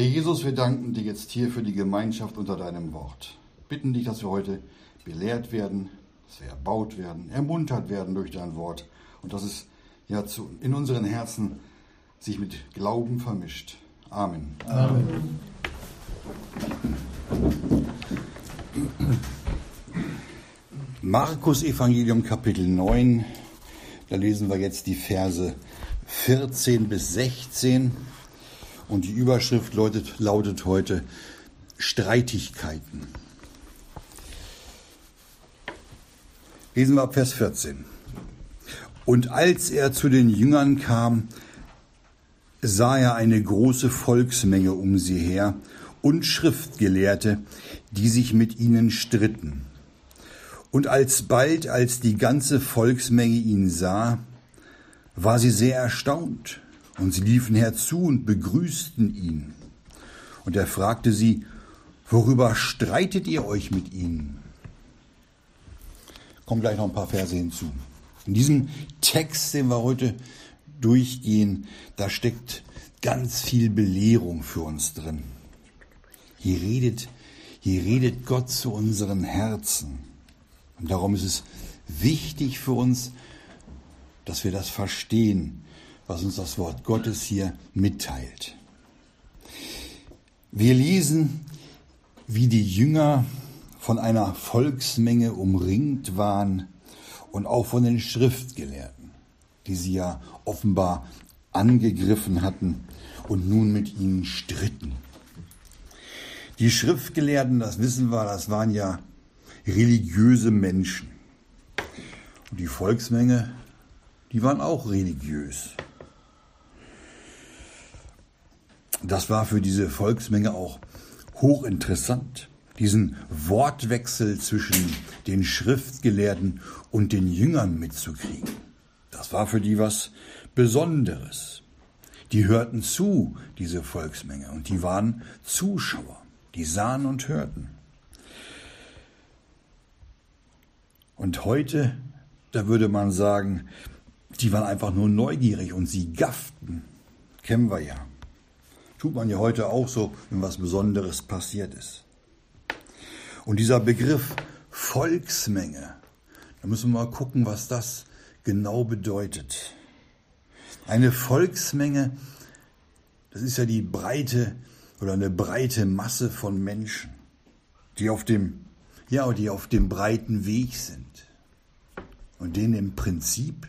Herr Jesus, wir danken dir jetzt hier für die Gemeinschaft unter deinem Wort. Bitten dich, dass wir heute belehrt werden, dass wir erbaut werden, ermuntert werden durch dein Wort und dass es ja zu, in unseren Herzen sich mit Glauben vermischt. Amen. Amen. Markus Evangelium Kapitel 9, da lesen wir jetzt die Verse 14 bis 16 und die Überschrift lautet, lautet heute Streitigkeiten. Lesen wir ab Vers 14. Und als er zu den Jüngern kam, sah er eine große Volksmenge um sie her und Schriftgelehrte, die sich mit ihnen stritten. Und alsbald, als die ganze Volksmenge ihn sah, war sie sehr erstaunt und sie liefen herzu und begrüßten ihn. Und er fragte sie, worüber streitet ihr euch mit ihnen? Kommen gleich noch ein paar Verse hinzu. In diesem Text, den wir heute durchgehen, da steckt ganz viel Belehrung für uns drin. Hier redet, hier redet Gott zu unseren Herzen. Und darum ist es wichtig für uns, dass wir das verstehen, was uns das Wort Gottes hier mitteilt. Wir lesen, wie die Jünger von einer Volksmenge umringt waren und auch von den Schriftgelehrten, die sie ja offenbar angegriffen hatten und nun mit ihnen stritten. Die Schriftgelehrten, das wissen wir, das waren ja religiöse Menschen. Und die Volksmenge, die waren auch religiös. Das war für diese Volksmenge auch hochinteressant, diesen Wortwechsel zwischen den Schriftgelehrten und den Jüngern mitzukriegen. Das war für die was Besonderes. Die hörten zu, diese Volksmenge, und die waren Zuschauer, die sahen und hörten. Und heute, da würde man sagen, die waren einfach nur neugierig und sie gafften. Kennen wir ja. Tut man ja heute auch so, wenn was Besonderes passiert ist. Und dieser Begriff Volksmenge, da müssen wir mal gucken, was das genau bedeutet. Eine Volksmenge, das ist ja die breite oder eine breite Masse von Menschen, die auf dem, ja, die auf dem breiten Weg sind und denen im Prinzip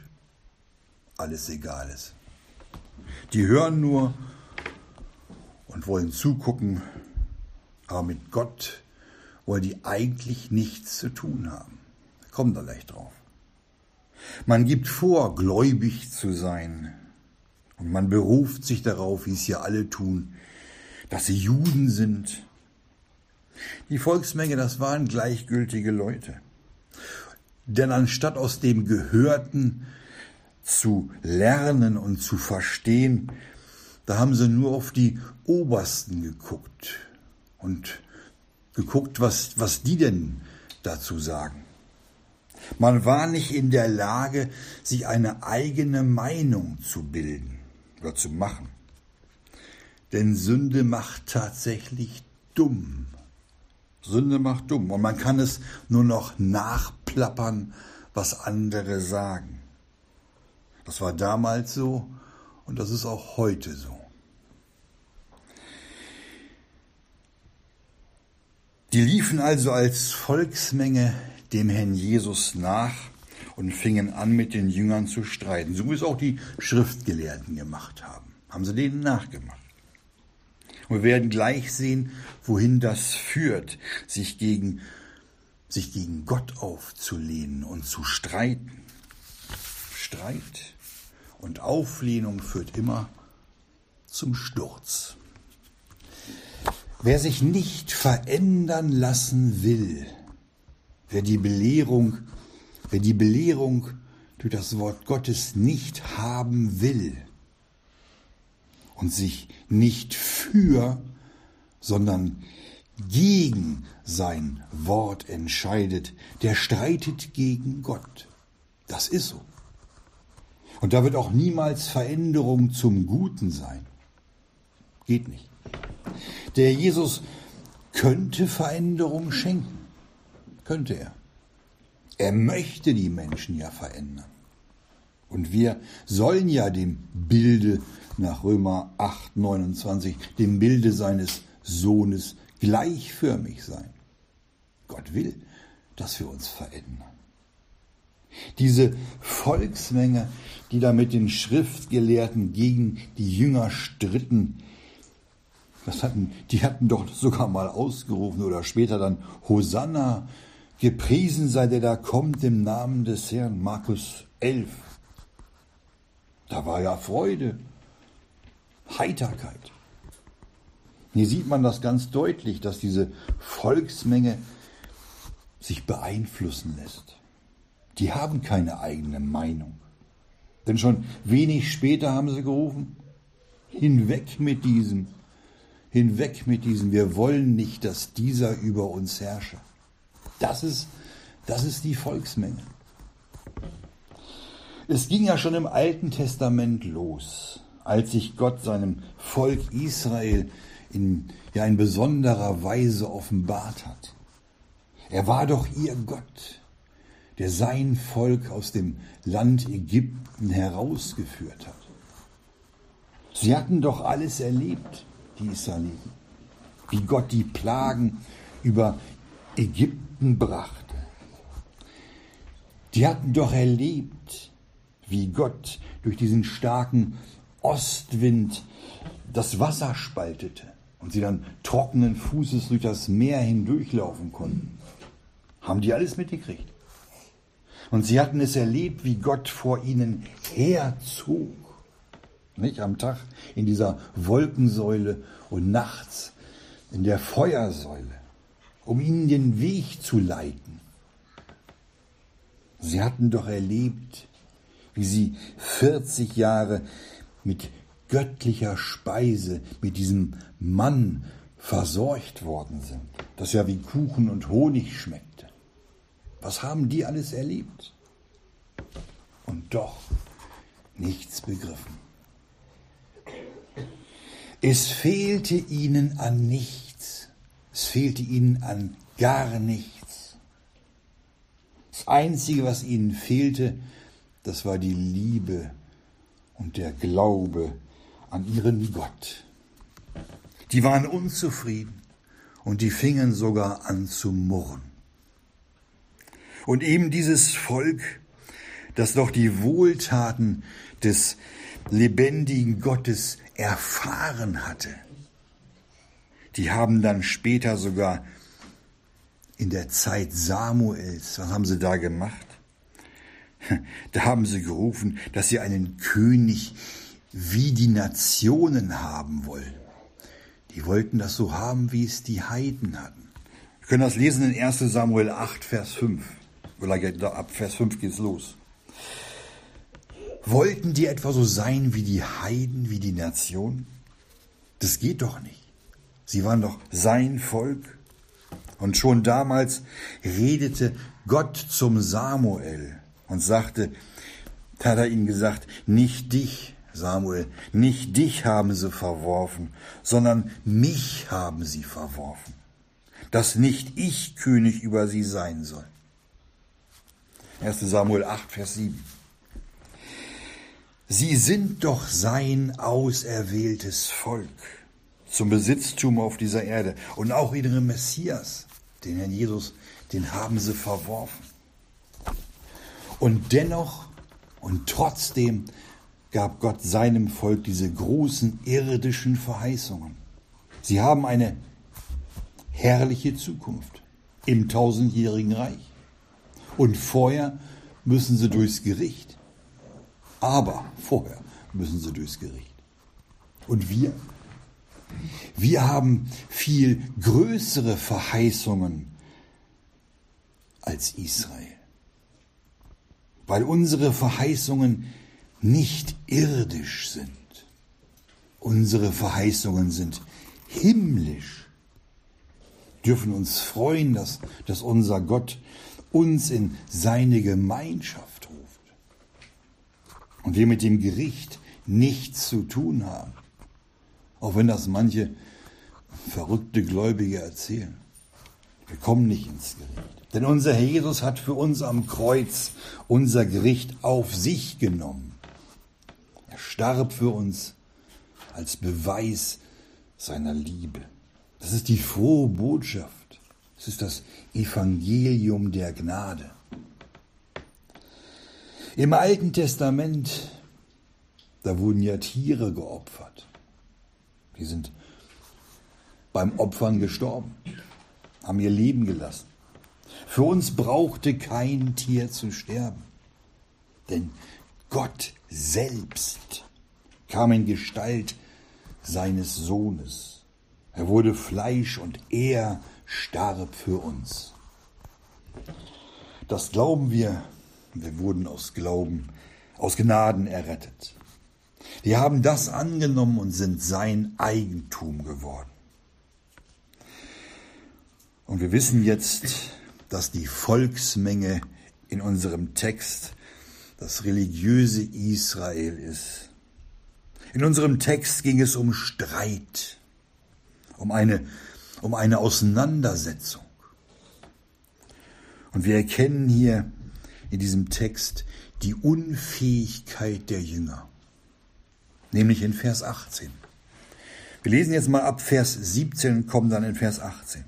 alles egal ist. Die hören nur und wollen zugucken, aber mit Gott wollen die eigentlich nichts zu tun haben. Kommt da leicht drauf. Man gibt vor, gläubig zu sein. Und man beruft sich darauf, wie es hier alle tun, dass sie Juden sind. Die Volksmenge, das waren gleichgültige Leute. Denn anstatt aus dem Gehörten zu lernen und zu verstehen, da haben sie nur auf die Obersten geguckt und geguckt, was, was die denn dazu sagen. Man war nicht in der Lage, sich eine eigene Meinung zu bilden oder zu machen. Denn Sünde macht tatsächlich dumm. Sünde macht dumm. Und man kann es nur noch nachplappern, was andere sagen. Das war damals so und das ist auch heute so. Die liefen also als Volksmenge dem Herrn Jesus nach und fingen an, mit den Jüngern zu streiten, so wie es auch die Schriftgelehrten gemacht haben. Haben sie denen nachgemacht. Und wir werden gleich sehen, wohin das führt, sich gegen, sich gegen Gott aufzulehnen und zu streiten. Streit und Auflehnung führt immer zum Sturz. Wer sich nicht verändern lassen will, wer die Belehrung, wer die Belehrung durch das Wort Gottes nicht haben will und sich nicht für, sondern gegen sein Wort entscheidet, der streitet gegen Gott. Das ist so. Und da wird auch niemals Veränderung zum Guten sein. Geht nicht. Der Jesus könnte Veränderung schenken. Könnte er. Er möchte die Menschen ja verändern. Und wir sollen ja dem Bilde nach Römer 8, 29, dem Bilde seines Sohnes gleichförmig sein. Gott will, dass wir uns verändern. Diese Volksmenge, die da mit den Schriftgelehrten gegen die Jünger stritten, das hatten, die hatten doch sogar mal ausgerufen oder später dann Hosanna, gepriesen sei der da kommt im Namen des Herrn, Markus 11. Da war ja Freude, Heiterkeit. Hier sieht man das ganz deutlich, dass diese Volksmenge sich beeinflussen lässt. Die haben keine eigene Meinung. Denn schon wenig später haben sie gerufen, hinweg mit diesem, hinweg mit diesem, wir wollen nicht, dass dieser über uns herrsche. Das ist, das ist die Volksmenge. Es ging ja schon im Alten Testament los, als sich Gott seinem Volk Israel in, ja, in besonderer Weise offenbart hat. Er war doch ihr Gott, der sein Volk aus dem Land Ägypten herausgeführt hat. Sie hatten doch alles erlebt, die Israeliten, wie Gott die Plagen über Ägypten brachte. Die hatten doch erlebt, wie Gott durch diesen starken Ostwind das Wasser spaltete und sie dann trockenen Fußes durch das Meer hindurchlaufen konnten. Haben die alles mitgekriegt? Und sie hatten es erlebt, wie Gott vor ihnen herzog. Nicht am Tag in dieser Wolkensäule und nachts in der Feuersäule, um ihnen den Weg zu leiten. Sie hatten doch erlebt, wie sie 40 Jahre mit göttlicher Speise, mit diesem Mann versorgt worden sind, das ja wie Kuchen und Honig schmeckte. Was haben die alles erlebt? Und doch nichts begriffen. Es fehlte ihnen an nichts. Es fehlte ihnen an gar nichts. Das Einzige, was ihnen fehlte, das war die Liebe und der Glaube an ihren Gott. Die waren unzufrieden und die fingen sogar an zu murren. Und eben dieses Volk, das doch die Wohltaten des lebendigen Gottes erfahren hatte, die haben dann später sogar in der Zeit Samuels, was haben sie da gemacht? Da haben sie gerufen, dass sie einen König wie die Nationen haben wollen. Die wollten das so haben, wie es die Heiden hatten. Wir können das lesen in 1 Samuel 8, Vers 5. Ab Vers 5 geht's los. Wollten die etwa so sein wie die Heiden, wie die Nation? Das geht doch nicht. Sie waren doch sein Volk. Und schon damals redete Gott zum Samuel und sagte, da hat er ihm gesagt, nicht dich, Samuel, nicht dich haben sie verworfen, sondern mich haben sie verworfen, dass nicht ich König über sie sein soll. 1 Samuel 8, Vers 7. Sie sind doch sein auserwähltes Volk zum Besitztum auf dieser Erde. Und auch ihren Messias, den Herrn Jesus, den haben sie verworfen. Und dennoch und trotzdem gab Gott seinem Volk diese großen irdischen Verheißungen. Sie haben eine herrliche Zukunft im tausendjährigen Reich. Und vorher müssen sie durchs Gericht. Aber vorher müssen sie durchs Gericht. Und wir? Wir haben viel größere Verheißungen als Israel. Weil unsere Verheißungen nicht irdisch sind. Unsere Verheißungen sind himmlisch. Dürfen uns freuen, dass, dass unser Gott uns in seine Gemeinschaft ruft. Und wir mit dem Gericht nichts zu tun haben. Auch wenn das manche verrückte Gläubige erzählen. Wir kommen nicht ins Gericht. Denn unser Herr Jesus hat für uns am Kreuz unser Gericht auf sich genommen. Er starb für uns als Beweis seiner Liebe. Das ist die frohe Botschaft. Es ist das Evangelium der Gnade. Im Alten Testament, da wurden ja Tiere geopfert. Die sind beim Opfern gestorben, haben ihr Leben gelassen. Für uns brauchte kein Tier zu sterben, denn Gott selbst kam in Gestalt seines Sohnes. Er wurde Fleisch und er starb für uns. Das glauben wir wir wurden aus Glauben, aus Gnaden errettet. Wir haben das angenommen und sind sein Eigentum geworden. Und wir wissen jetzt, dass die Volksmenge in unserem Text das religiöse Israel ist. In unserem Text ging es um Streit, um eine, um eine Auseinandersetzung. Und wir erkennen hier in diesem Text die Unfähigkeit der Jünger, nämlich in Vers 18. Wir lesen jetzt mal ab Vers 17 und kommen dann in Vers 18.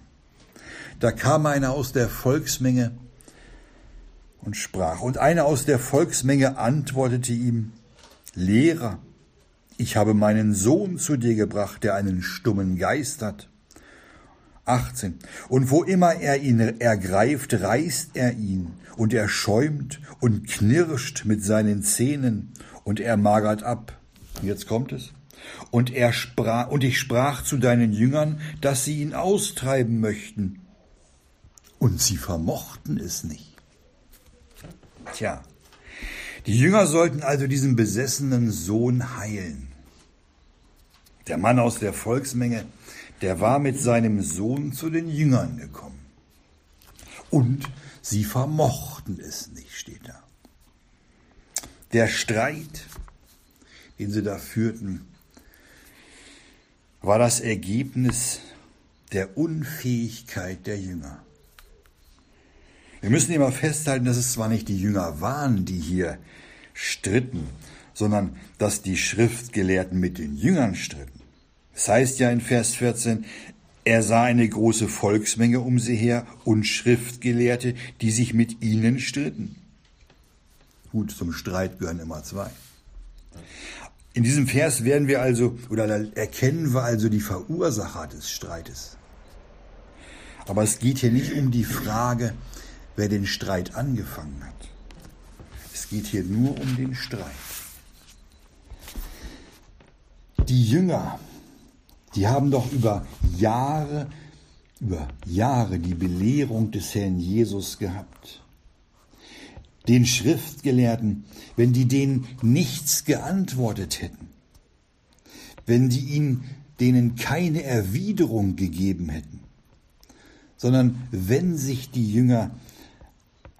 Da kam einer aus der Volksmenge und sprach, und einer aus der Volksmenge antwortete ihm, Lehrer, ich habe meinen Sohn zu dir gebracht, der einen stummen Geist hat. 18. Und wo immer er ihn ergreift, reißt er ihn, und er schäumt und knirscht mit seinen Zähnen, und er magert ab. Jetzt kommt es. Und er sprach, und ich sprach zu deinen Jüngern, dass sie ihn austreiben möchten. Und sie vermochten es nicht. Tja, die Jünger sollten also diesen besessenen Sohn heilen. Der Mann aus der Volksmenge der war mit seinem Sohn zu den Jüngern gekommen. Und sie vermochten es nicht, steht da. Der Streit, den sie da führten, war das Ergebnis der Unfähigkeit der Jünger. Wir müssen immer festhalten, dass es zwar nicht die Jünger waren, die hier stritten, sondern dass die Schriftgelehrten mit den Jüngern stritten. Es heißt ja in Vers 14, er sah eine große Volksmenge um sie her und Schriftgelehrte, die sich mit ihnen stritten. Gut, zum Streit gehören immer zwei. In diesem Vers werden wir also, oder erkennen wir also die Verursacher des Streites. Aber es geht hier nicht um die Frage, wer den Streit angefangen hat. Es geht hier nur um den Streit. Die Jünger die haben doch über Jahre, über Jahre die Belehrung des Herrn Jesus gehabt. Den Schriftgelehrten, wenn die denen nichts geantwortet hätten, wenn die ihnen denen keine Erwiderung gegeben hätten, sondern wenn sich die Jünger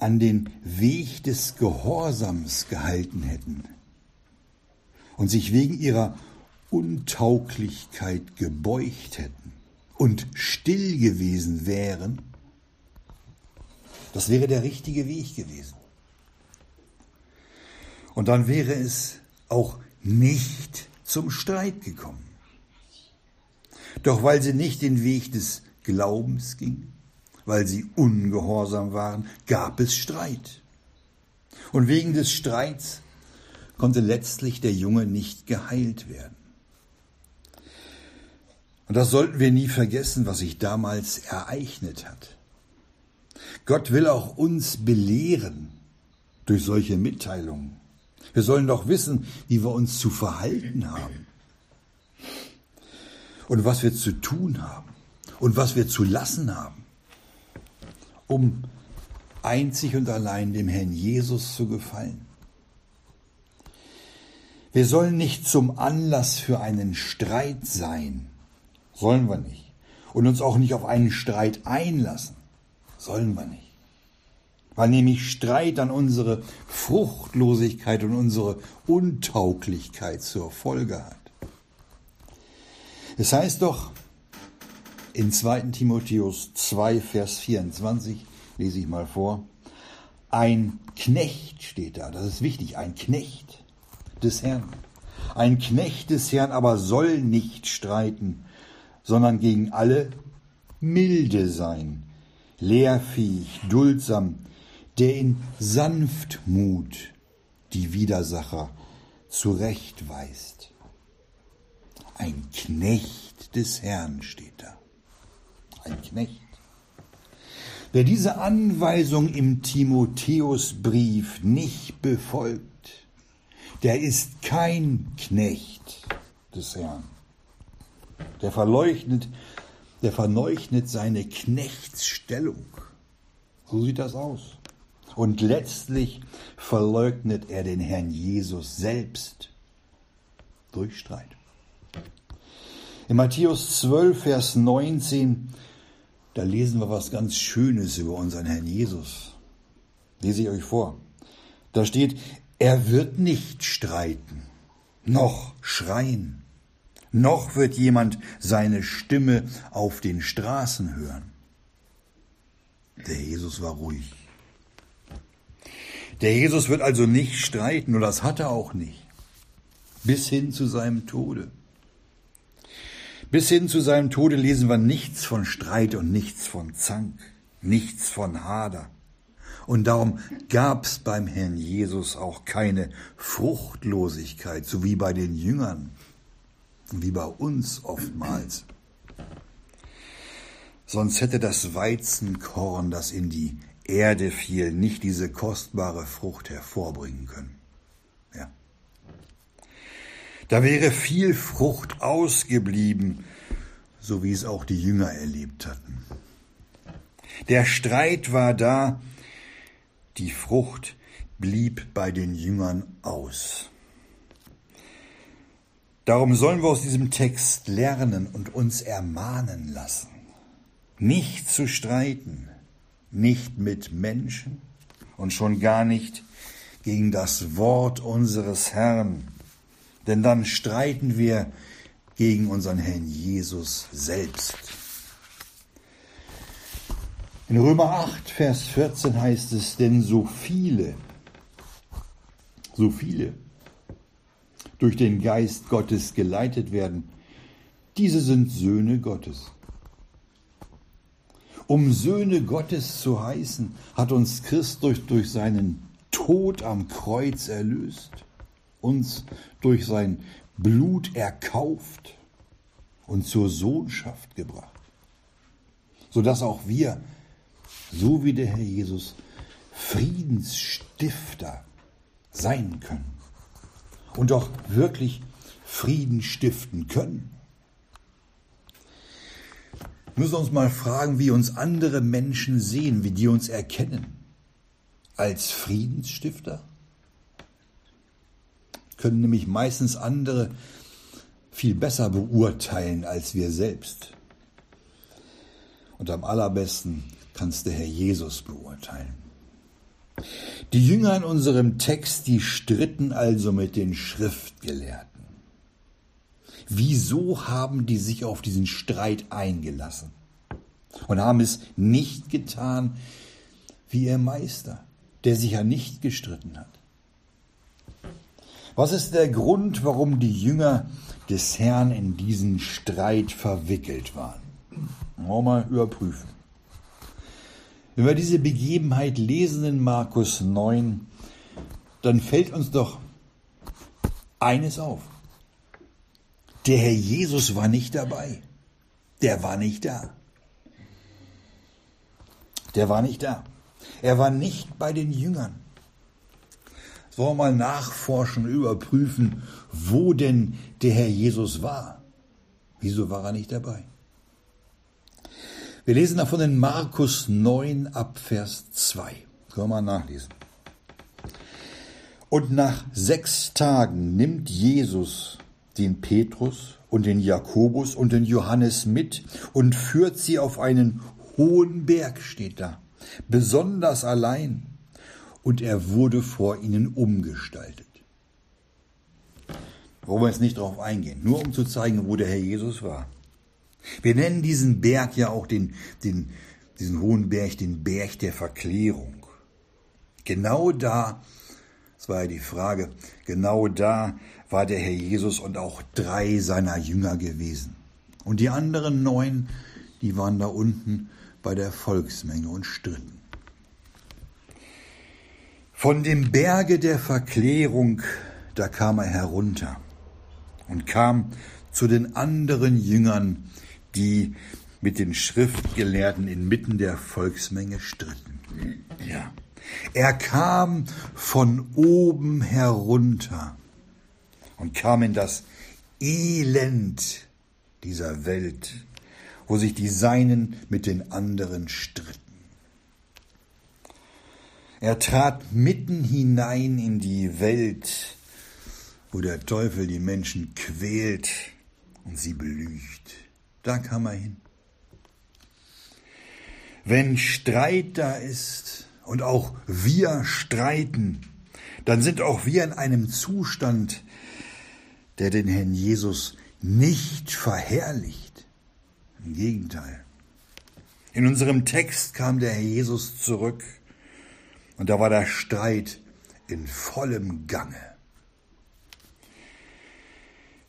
an den Weg des Gehorsams gehalten hätten und sich wegen ihrer Untauglichkeit gebeugt hätten und still gewesen wären, das wäre der richtige Weg gewesen. Und dann wäre es auch nicht zum Streit gekommen. Doch weil sie nicht den Weg des Glaubens gingen, weil sie ungehorsam waren, gab es Streit. Und wegen des Streits konnte letztlich der Junge nicht geheilt werden. Und das sollten wir nie vergessen, was sich damals ereignet hat. Gott will auch uns belehren durch solche Mitteilungen. Wir sollen doch wissen, wie wir uns zu verhalten haben und was wir zu tun haben und was wir zu lassen haben, um einzig und allein dem Herrn Jesus zu gefallen. Wir sollen nicht zum Anlass für einen Streit sein, Sollen wir nicht. Und uns auch nicht auf einen Streit einlassen. Sollen wir nicht. Weil nämlich Streit dann unsere Fruchtlosigkeit und unsere Untauglichkeit zur Folge hat. Es heißt doch In 2. Timotheus 2, Vers 24 lese ich mal vor. Ein Knecht steht da, das ist wichtig, ein Knecht des Herrn. Ein Knecht des Herrn aber soll nicht streiten, sondern gegen alle milde sein, lehrfähig, duldsam, der in Sanftmut die Widersacher zurechtweist. Ein Knecht des Herrn steht da. Ein Knecht. Wer diese Anweisung im Timotheusbrief nicht befolgt, der ist kein Knecht des Herrn. Der verleugnet, der verleugnet seine Knechtsstellung. So sieht das aus. Und letztlich verleugnet er den Herrn Jesus selbst durch Streit. In Matthäus 12, Vers 19 da lesen wir was ganz Schönes über unseren Herrn Jesus. Lese ich euch vor. Da steht, er wird nicht streiten, noch schreien, noch wird jemand seine Stimme auf den Straßen hören. Der Jesus war ruhig. Der Jesus wird also nicht streiten, und das hat er auch nicht, bis hin zu seinem Tode. Bis hin zu seinem Tode lesen wir nichts von Streit und nichts von Zank, nichts von Hader. Und darum gab's beim Herrn Jesus auch keine Fruchtlosigkeit, so wie bei den Jüngern, wie bei uns oftmals. Sonst hätte das Weizenkorn, das in die Erde fiel, nicht diese kostbare Frucht hervorbringen können. Da wäre viel Frucht ausgeblieben, so wie es auch die Jünger erlebt hatten. Der Streit war da, die Frucht blieb bei den Jüngern aus. Darum sollen wir aus diesem Text lernen und uns ermahnen lassen, nicht zu streiten, nicht mit Menschen und schon gar nicht gegen das Wort unseres Herrn, denn dann streiten wir gegen unseren Herrn Jesus selbst. In Römer 8, Vers 14 heißt es, denn so viele, so viele durch den Geist Gottes geleitet werden, diese sind Söhne Gottes. Um Söhne Gottes zu heißen, hat uns Christus durch seinen Tod am Kreuz erlöst uns durch sein Blut erkauft und zur Sohnschaft gebracht, sodass auch wir, so wie der Herr Jesus, Friedensstifter sein können und auch wirklich Frieden stiften können. Wir müssen uns mal fragen, wie uns andere Menschen sehen, wie die uns erkennen. Als Friedensstifter? Können nämlich meistens andere viel besser beurteilen als wir selbst. Und am allerbesten kann es der Herr Jesus beurteilen. Die Jünger in unserem Text, die stritten also mit den Schriftgelehrten. Wieso haben die sich auf diesen Streit eingelassen und haben es nicht getan wie ihr Meister, der sich ja nicht gestritten hat? Was ist der Grund, warum die Jünger des Herrn in diesen Streit verwickelt waren? Wollen wir mal überprüfen. Wenn wir diese Begebenheit lesen in Markus 9, dann fällt uns doch eines auf. Der Herr Jesus war nicht dabei. Der war nicht da. Der war nicht da. Er war nicht bei den Jüngern. Sollen wir mal nachforschen, überprüfen, wo denn der Herr Jesus war? Wieso war er nicht dabei? Wir lesen davon in Markus 9 ab Vers 2. Können wir mal nachlesen. Und nach sechs Tagen nimmt Jesus den Petrus und den Jakobus und den Johannes mit und führt sie auf einen hohen Berg, steht da, besonders allein und er wurde vor ihnen umgestaltet. Wollen wir jetzt nicht darauf eingehen, nur um zu zeigen, wo der Herr Jesus war. Wir nennen diesen Berg ja auch den, den, diesen hohen Berg, den Berg der Verklärung. Genau da, das war ja die Frage, genau da war der Herr Jesus und auch drei seiner Jünger gewesen. Und die anderen neun, die waren da unten bei der Volksmenge und stritten. Von dem Berge der Verklärung, da kam er herunter und kam zu den anderen Jüngern, die mit den Schriftgelehrten inmitten der Volksmenge stritten. Ja. Er kam von oben herunter und kam in das Elend dieser Welt, wo sich die Seinen mit den anderen stritten. Er trat mitten hinein in die Welt, wo der Teufel die Menschen quält und sie belügt. Da kam er hin. Wenn Streit da ist und auch wir streiten, dann sind auch wir in einem Zustand, der den Herrn Jesus nicht verherrlicht. Im Gegenteil. In unserem Text kam der Herr Jesus zurück und da war der Streit in vollem Gange.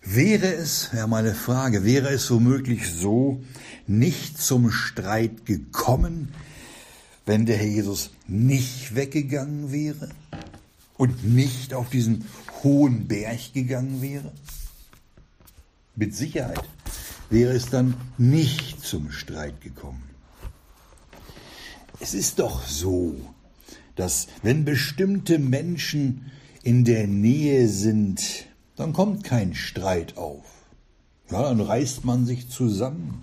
Wäre es, ja meine Frage, wäre es womöglich so nicht zum Streit gekommen, wenn der Herr Jesus nicht weggegangen wäre und nicht auf diesen hohen Berg gegangen wäre? Mit Sicherheit wäre es dann nicht zum Streit gekommen. Es ist doch so, dass wenn bestimmte Menschen in der Nähe sind, dann kommt kein Streit auf. Ja, dann reißt man sich zusammen.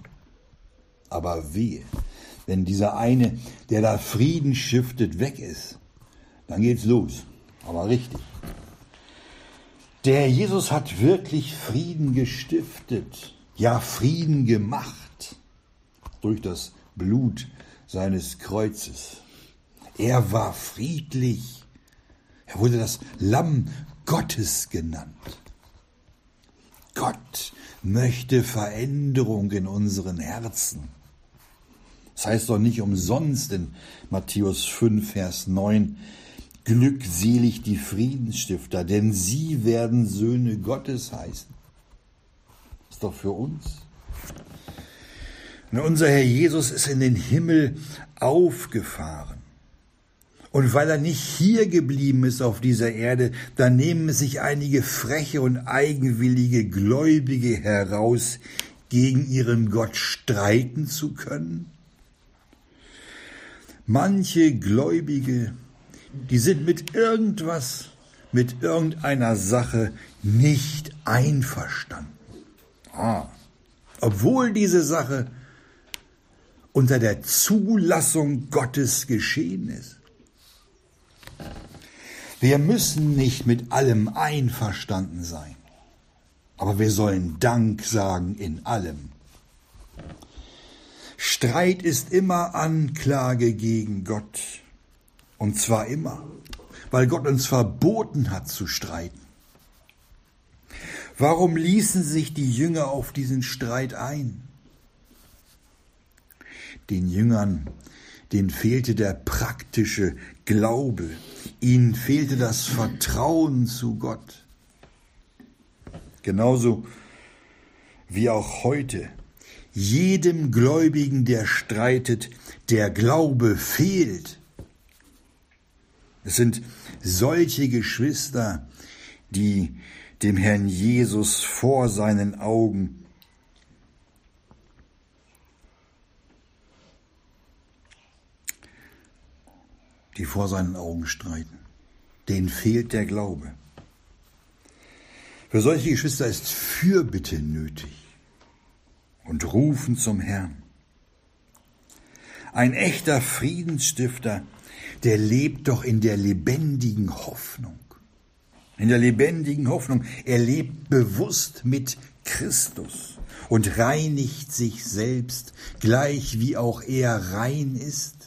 Aber wehe, wenn dieser eine, der da Frieden stiftet, weg ist, dann geht's los. Aber richtig. Der Jesus hat wirklich Frieden gestiftet, ja Frieden gemacht durch das Blut seines Kreuzes. Er war friedlich. Er wurde das Lamm Gottes genannt. Gott möchte Veränderung in unseren Herzen. Das heißt doch nicht umsonst in Matthäus 5, Vers 9, Glückselig die Friedensstifter, denn sie werden Söhne Gottes heißen. Das ist doch für uns. Und unser Herr Jesus ist in den Himmel aufgefahren. Und weil er nicht hier geblieben ist auf dieser Erde, da nehmen sich einige freche und eigenwillige Gläubige heraus, gegen ihren Gott streiten zu können. Manche Gläubige, die sind mit irgendwas, mit irgendeiner Sache nicht einverstanden. Ah, obwohl diese Sache unter der Zulassung Gottes geschehen ist. Wir müssen nicht mit allem einverstanden sein, aber wir sollen Dank sagen in allem. Streit ist immer Anklage gegen Gott. Und zwar immer, weil Gott uns verboten hat zu streiten. Warum ließen sich die Jünger auf diesen Streit ein? Den Jüngern denen fehlte der praktische Glaube, ihnen fehlte das Vertrauen zu Gott. Genauso wie auch heute. Jedem Gläubigen, der streitet, der Glaube fehlt. Es sind solche Geschwister, die dem Herrn Jesus vor seinen Augen die vor seinen Augen streiten. Denen fehlt der Glaube. Für solche Geschwister ist Fürbitte nötig und rufen zum Herrn. Ein echter Friedensstifter, der lebt doch in der lebendigen Hoffnung. In der lebendigen Hoffnung. Er lebt bewusst mit Christus und reinigt sich selbst, gleich wie auch er rein ist.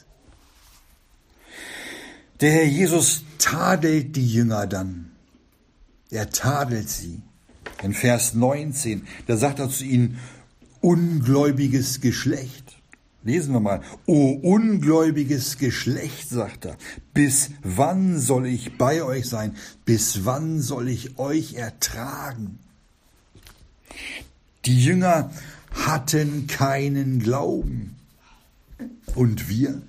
Der Herr Jesus tadelt die Jünger dann. Er tadelt sie. In Vers 19, da sagt er zu ihnen, ungläubiges Geschlecht. Lesen wir mal. O ungläubiges Geschlecht, sagt er, bis wann soll ich bei euch sein? Bis wann soll ich euch ertragen? Die Jünger hatten keinen Glauben. Und wir?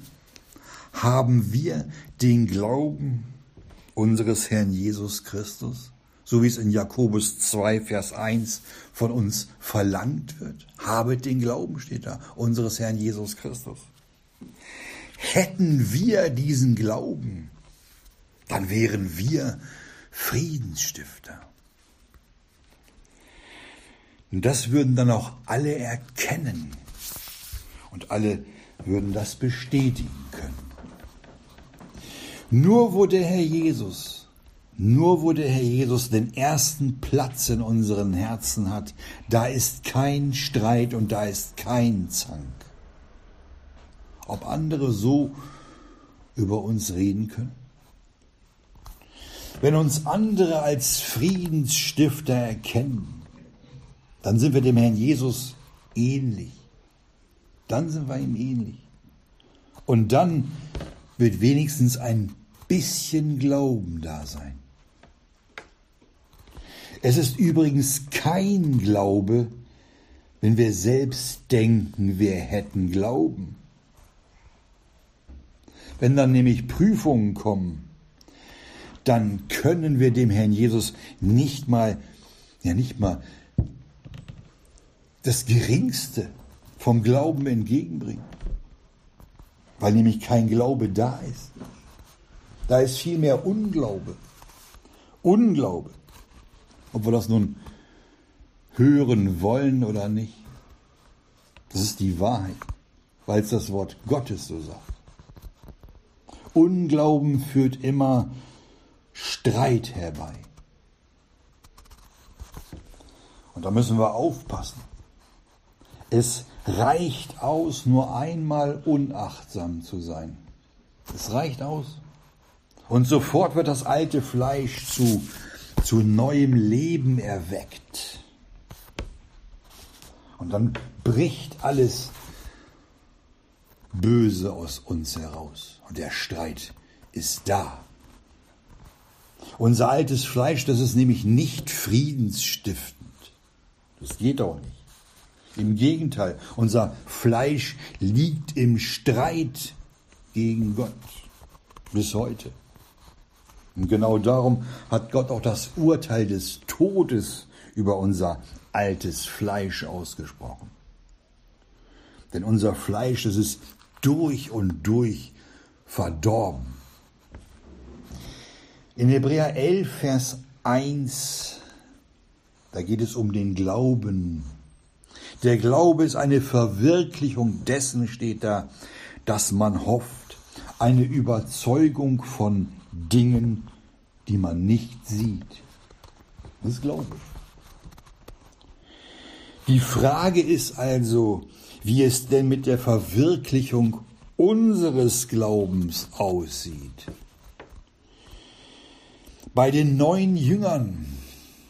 Haben wir den Glauben unseres Herrn Jesus Christus? so wie es in Jakobus 2, Vers 1 von uns verlangt wird. Habet den Glauben, steht da, unseres Herrn Jesus Christus. Hätten wir diesen Glauben, dann wären wir Friedensstifter. Und das würden dann auch alle erkennen und alle würden das bestätigen können. Nur wo der Herr Jesus nur wo der Herr Jesus den ersten Platz in unseren Herzen hat, da ist kein Streit und da ist kein Zank. Ob andere so über uns reden können? Wenn uns andere als Friedensstifter erkennen, dann sind wir dem Herrn Jesus ähnlich. Dann sind wir ihm ähnlich. Und dann wird wenigstens ein bisschen Glauben da sein. Es ist übrigens kein Glaube, wenn wir selbst denken, wir hätten Glauben. Wenn dann nämlich Prüfungen kommen, dann können wir dem Herrn Jesus nicht mal, ja nicht mal das Geringste vom Glauben entgegenbringen, weil nämlich kein Glaube da ist. Da ist vielmehr Unglaube. Unglaube ob wir das nun hören wollen oder nicht. Das ist die Wahrheit, weil es das Wort Gottes so sagt. Unglauben führt immer Streit herbei. Und da müssen wir aufpassen. Es reicht aus, nur einmal unachtsam zu sein. Es reicht aus. Und sofort wird das alte Fleisch zu zu neuem Leben erweckt. Und dann bricht alles Böse aus uns heraus. Und der Streit ist da. Unser altes Fleisch, das ist nämlich nicht friedensstiftend. Das geht auch nicht. Im Gegenteil, unser Fleisch liegt im Streit gegen Gott bis heute. Und genau darum hat Gott auch das Urteil des Todes über unser altes Fleisch ausgesprochen. Denn unser Fleisch, das ist durch und durch verdorben. In Hebräer 11, Vers 1, da geht es um den Glauben. Der Glaube ist eine Verwirklichung dessen, steht da, dass man hofft, eine Überzeugung von Dingen, die man nicht sieht. Das ist Glaube. Die Frage ist also, wie es denn mit der Verwirklichung unseres Glaubens aussieht. Bei den neun Jüngern,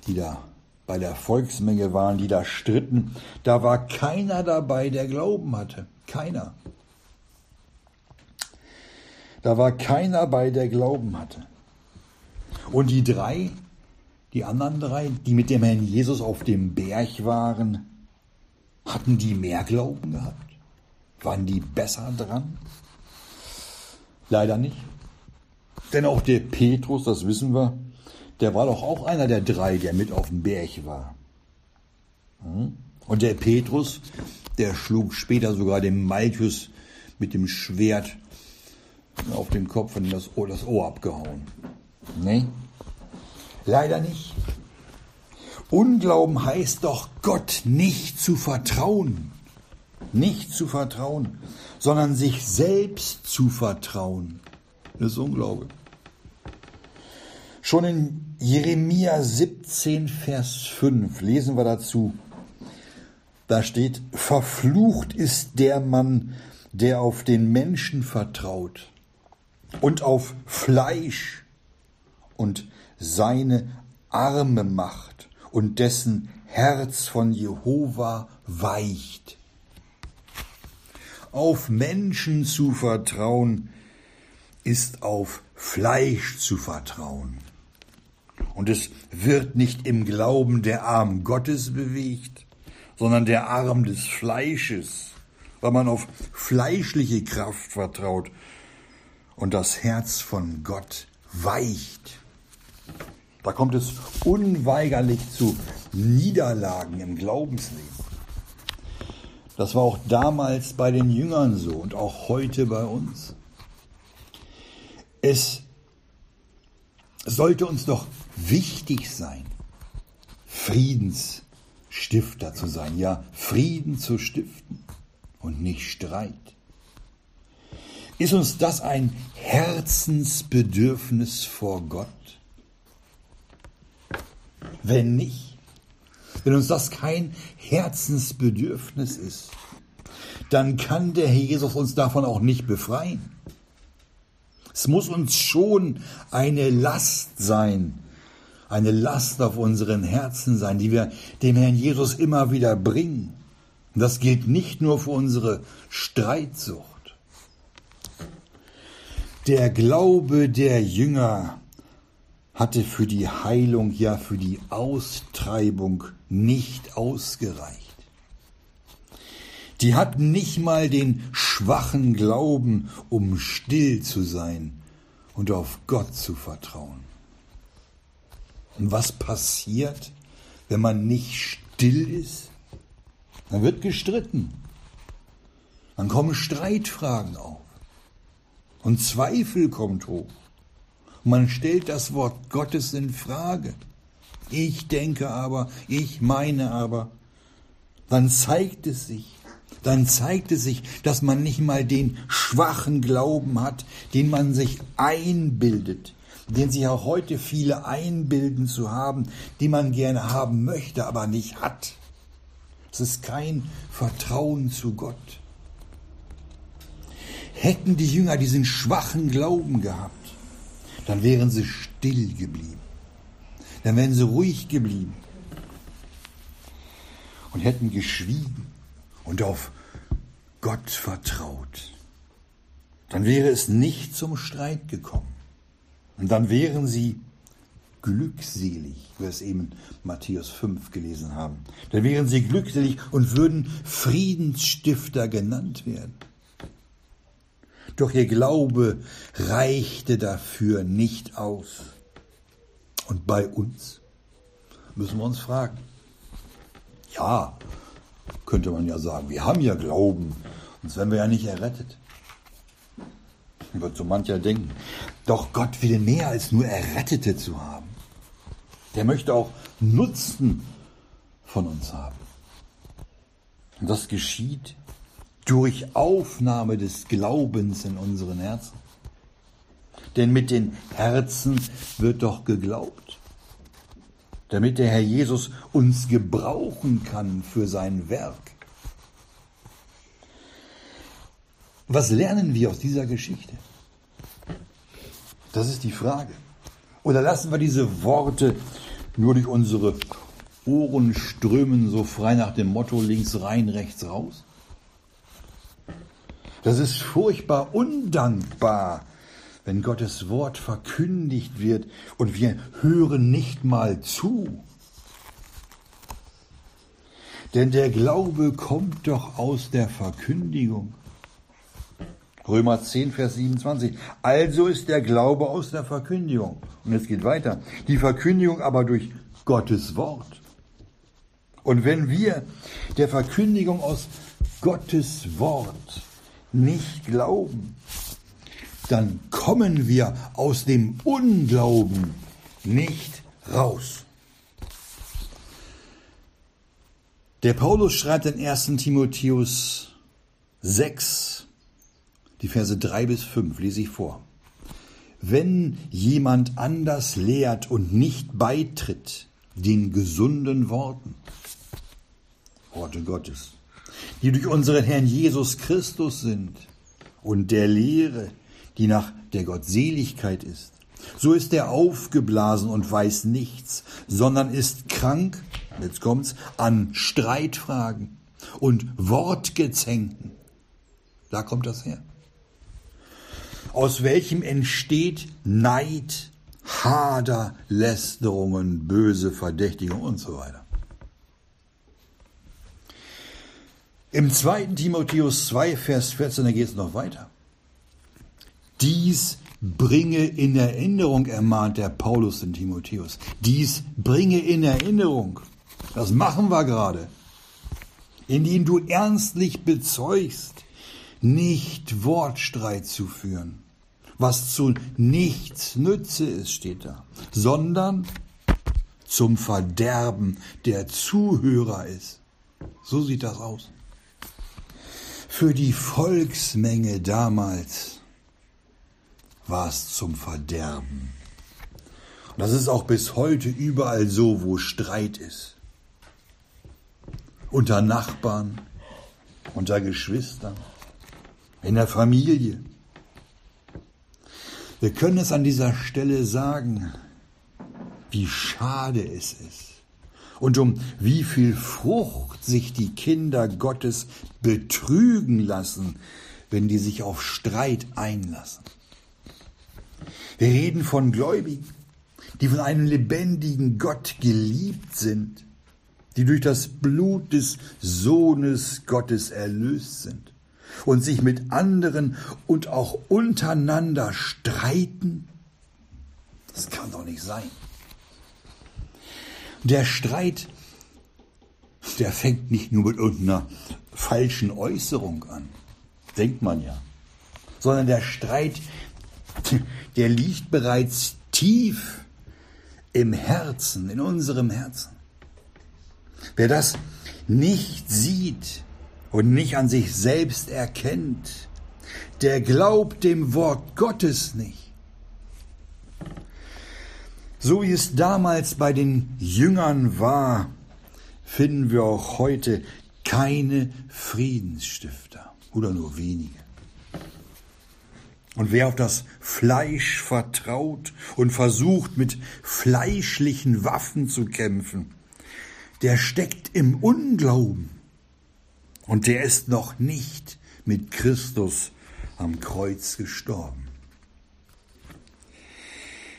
die da bei der Volksmenge waren, die da stritten, da war keiner dabei, der Glauben hatte. Keiner. Da war keiner bei, der Glauben hatte. Und die drei, die anderen drei, die mit dem Herrn Jesus auf dem Berg waren, hatten die mehr Glauben gehabt? Waren die besser dran? Leider nicht. Denn auch der Petrus, das wissen wir, der war doch auch einer der drei, der mit auf dem Berg war. Hm? Und der Petrus, der schlug später sogar dem Malchus mit dem Schwert auf den Kopf und das Ohr, das Ohr abgehauen. Nee, leider nicht. Unglauben heißt doch, Gott nicht zu vertrauen. Nicht zu vertrauen, sondern sich selbst zu vertrauen. Das ist Unglaube. Schon in Jeremia 17, Vers 5 lesen wir dazu. Da steht, verflucht ist der Mann, der auf den Menschen vertraut und auf Fleisch und seine Arme macht und dessen Herz von Jehova weicht. Auf Menschen zu vertrauen ist auf Fleisch zu vertrauen. Und es wird nicht im Glauben der Arm Gottes bewegt, sondern der Arm des Fleisches, weil man auf fleischliche Kraft vertraut und das Herz von Gott weicht. Da kommt es unweigerlich zu Niederlagen im Glaubensleben. Das war auch damals bei den Jüngern so und auch heute bei uns. Es sollte uns doch wichtig sein, Friedensstifter zu sein, ja, Frieden zu stiften und nicht Streit. Ist uns das ein Herzensbedürfnis vor Gott? Wenn nicht, wenn uns das kein Herzensbedürfnis ist, dann kann der Herr Jesus uns davon auch nicht befreien. Es muss uns schon eine Last sein, eine Last auf unseren Herzen sein, die wir dem Herrn Jesus immer wieder bringen. Und das gilt nicht nur für unsere Streitsucht. Der Glaube der Jünger hatte für die Heilung, ja für die Austreibung nicht ausgereicht. Die hatten nicht mal den schwachen Glauben, um still zu sein und auf Gott zu vertrauen. Und was passiert, wenn man nicht still ist? Dann wird gestritten. Dann kommen Streitfragen auf. Und Zweifel kommt hoch. Man stellt das Wort Gottes in Frage. Ich denke aber, ich meine aber. Dann zeigt es sich, dann zeigt es sich, dass man nicht mal den schwachen Glauben hat, den man sich einbildet, den sich auch heute viele einbilden zu haben, die man gerne haben möchte, aber nicht hat. Es ist kein Vertrauen zu Gott. Hätten die Jünger diesen schwachen Glauben gehabt, dann wären sie still geblieben. Dann wären sie ruhig geblieben und hätten geschwiegen und auf Gott vertraut. Dann wäre es nicht zum Streit gekommen. Und dann wären sie glückselig, wie wir es eben Matthäus 5 gelesen haben. Dann wären sie glückselig und würden Friedensstifter genannt werden. Doch ihr Glaube reichte dafür nicht aus. Und bei uns müssen wir uns fragen. Ja, könnte man ja sagen, wir haben ja Glauben, sonst wären wir ja nicht errettet. Wird so mancher denken. Doch Gott will mehr als nur Errettete zu haben. Der möchte auch Nutzen von uns haben. Und das geschieht durch Aufnahme des Glaubens in unseren Herzen. Denn mit den Herzen wird doch geglaubt, damit der Herr Jesus uns gebrauchen kann für sein Werk. Was lernen wir aus dieser Geschichte? Das ist die Frage. Oder lassen wir diese Worte nur durch unsere Ohren strömen, so frei nach dem Motto links rein, rechts raus? Das ist furchtbar undankbar, wenn Gottes Wort verkündigt wird und wir hören nicht mal zu. Denn der Glaube kommt doch aus der Verkündigung. Römer 10, Vers 27. Also ist der Glaube aus der Verkündigung. Und es geht weiter. Die Verkündigung aber durch Gottes Wort. Und wenn wir der Verkündigung aus Gottes Wort nicht glauben, dann kommen wir aus dem Unglauben nicht raus. Der Paulus schreibt in 1 Timotheus 6, die Verse 3 bis 5, lese ich vor. Wenn jemand anders lehrt und nicht beitritt den gesunden Worten, Worte Gottes, die durch unseren Herrn Jesus Christus sind und der Lehre, die nach der Gottseligkeit ist. So ist er aufgeblasen und weiß nichts, sondern ist krank, jetzt kommt's, an Streitfragen und Wortgezänken. Da kommt das her. Aus welchem entsteht Neid, Hader, Lästerungen, böse Verdächtigung und so weiter. Im 2. Timotheus 2, Vers 14, da geht es noch weiter. Dies bringe in Erinnerung, ermahnt der Paulus den Timotheus. Dies bringe in Erinnerung. Das machen wir gerade. Indem du ernstlich bezeugst, nicht Wortstreit zu führen, was zu nichts Nütze ist, steht da, sondern zum Verderben der Zuhörer ist. So sieht das aus. Für die Volksmenge damals war es zum Verderben. Und das ist auch bis heute überall so, wo Streit ist. Unter Nachbarn, unter Geschwistern, in der Familie. Wir können es an dieser Stelle sagen, wie schade es ist und um wie viel Frucht sich die Kinder Gottes betrügen lassen, wenn die sich auf Streit einlassen. Wir reden von Gläubigen, die von einem lebendigen Gott geliebt sind, die durch das Blut des Sohnes Gottes erlöst sind und sich mit anderen und auch untereinander streiten? Das kann doch nicht sein. Der Streit, der fängt nicht nur mit irgendeiner falschen Äußerung an, denkt man ja, sondern der Streit, der liegt bereits tief im Herzen, in unserem Herzen. Wer das nicht sieht und nicht an sich selbst erkennt, der glaubt dem Wort Gottes nicht. So wie es damals bei den Jüngern war, finden wir auch heute keine Friedensstifter oder nur wenige. Und wer auf das Fleisch vertraut und versucht, mit fleischlichen Waffen zu kämpfen, der steckt im Unglauben. Und der ist noch nicht mit Christus am Kreuz gestorben.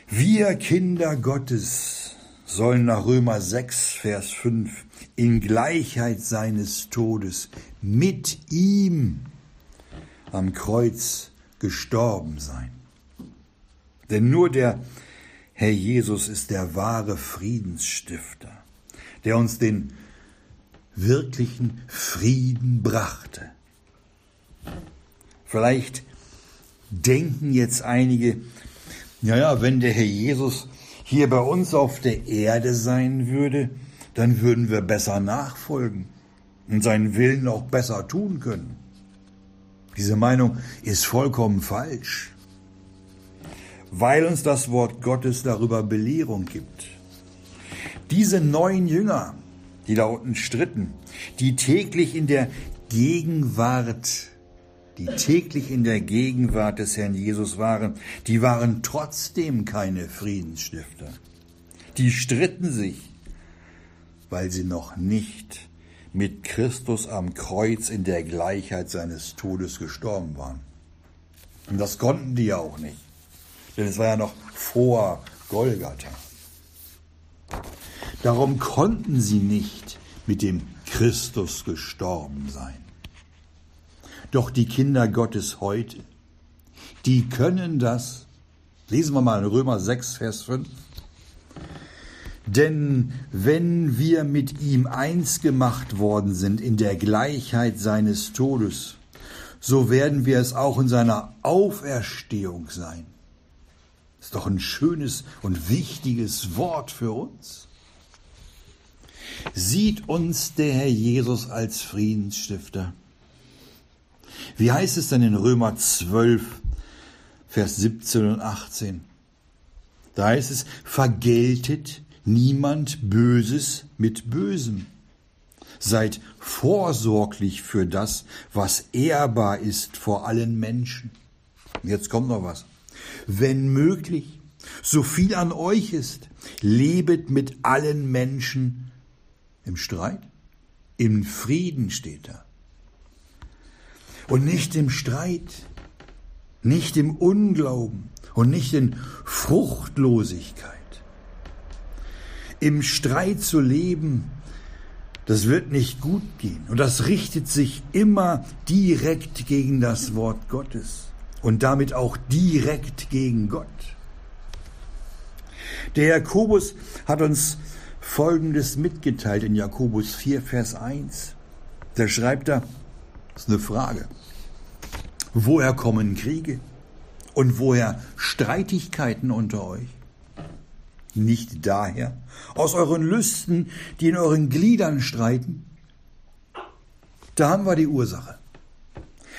Wir Kinder Gottes sollen nach Römer 6, Vers 5 in Gleichheit seines Todes mit ihm am Kreuz gestorben sein. Denn nur der Herr Jesus ist der wahre Friedensstifter, der uns den wirklichen Frieden brachte. Vielleicht denken jetzt einige, naja, wenn der Herr Jesus hier bei uns auf der Erde sein würde, dann würden wir besser nachfolgen und seinen Willen auch besser tun können. Diese Meinung ist vollkommen falsch, weil uns das Wort Gottes darüber Belehrung gibt. Diese neun Jünger, die da unten stritten, die täglich in der Gegenwart, die täglich in der Gegenwart des Herrn Jesus waren, die waren trotzdem keine Friedensstifter. Die stritten sich, weil sie noch nicht mit Christus am Kreuz in der Gleichheit seines Todes gestorben waren. Und das konnten die ja auch nicht, denn es war ja noch vor Golgatha. Darum konnten sie nicht mit dem Christus gestorben sein. Doch die Kinder Gottes heute, die können das. Lesen wir mal in Römer 6, Vers 5. Denn wenn wir mit ihm eins gemacht worden sind in der Gleichheit seines Todes, so werden wir es auch in seiner Auferstehung sein. Ist doch ein schönes und wichtiges Wort für uns. Sieht uns der Herr Jesus als Friedensstifter? Wie heißt es denn in Römer 12, Vers 17 und 18? Da heißt es, vergeltet niemand Böses mit Bösem. Seid vorsorglich für das, was ehrbar ist vor allen Menschen. Jetzt kommt noch was. Wenn möglich, so viel an euch ist, lebet mit allen Menschen im Streit, im Frieden steht da. Und nicht im Streit, nicht im Unglauben und nicht in Fruchtlosigkeit. Im Streit zu leben, das wird nicht gut gehen. Und das richtet sich immer direkt gegen das Wort Gottes und damit auch direkt gegen Gott. Der Jakobus hat uns Folgendes mitgeteilt in Jakobus 4, Vers 1. Da schreibt er, das ist eine Frage, woher kommen Kriege und woher Streitigkeiten unter euch? Nicht daher, aus euren Lüsten, die in euren Gliedern streiten? Da haben wir die Ursache.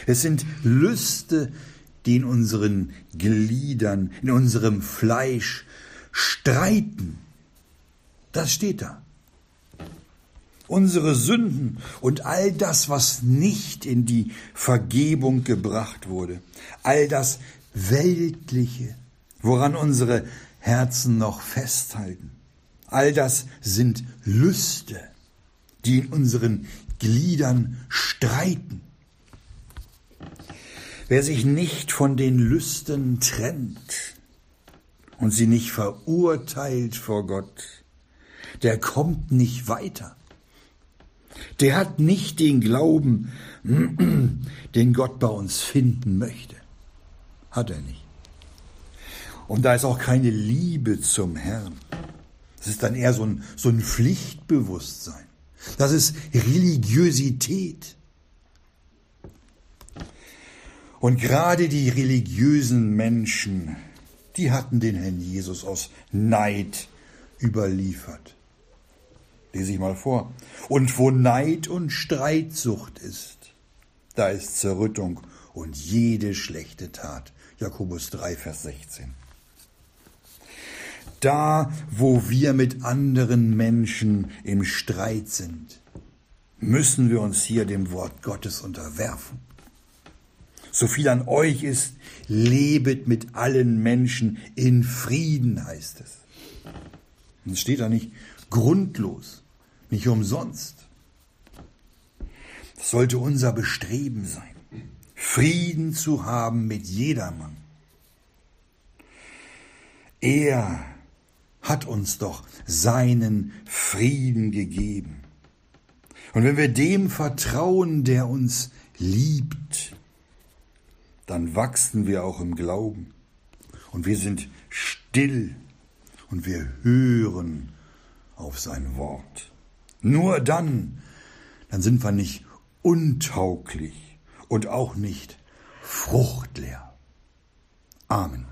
Es sind Lüste, die in unseren Gliedern, in unserem Fleisch streiten. Das steht da. Unsere Sünden und all das, was nicht in die Vergebung gebracht wurde, all das Weltliche, woran unsere Herzen noch festhalten, all das sind Lüste, die in unseren Gliedern streiten. Wer sich nicht von den Lüsten trennt und sie nicht verurteilt vor Gott, der kommt nicht weiter. Der hat nicht den Glauben, den Gott bei uns finden möchte. Hat er nicht. Und da ist auch keine Liebe zum Herrn. Das ist dann eher so ein, so ein Pflichtbewusstsein. Das ist Religiosität. Und gerade die religiösen Menschen, die hatten den Herrn Jesus aus Neid überliefert. Lese ich mal vor. Und wo Neid und Streitsucht ist, da ist Zerrüttung und jede schlechte Tat. Jakobus 3, Vers 16. Da, wo wir mit anderen Menschen im Streit sind, müssen wir uns hier dem Wort Gottes unterwerfen. So viel an euch ist, lebet mit allen Menschen in Frieden, heißt es. Und es steht da nicht grundlos, nicht umsonst. Das sollte unser Bestreben sein, Frieden zu haben mit jedermann. Er hat uns doch seinen Frieden gegeben. Und wenn wir dem vertrauen, der uns liebt, dann wachsen wir auch im Glauben. Und wir sind still und wir hören auf sein Wort. Nur dann, dann sind wir nicht untauglich und auch nicht fruchtleer. Amen.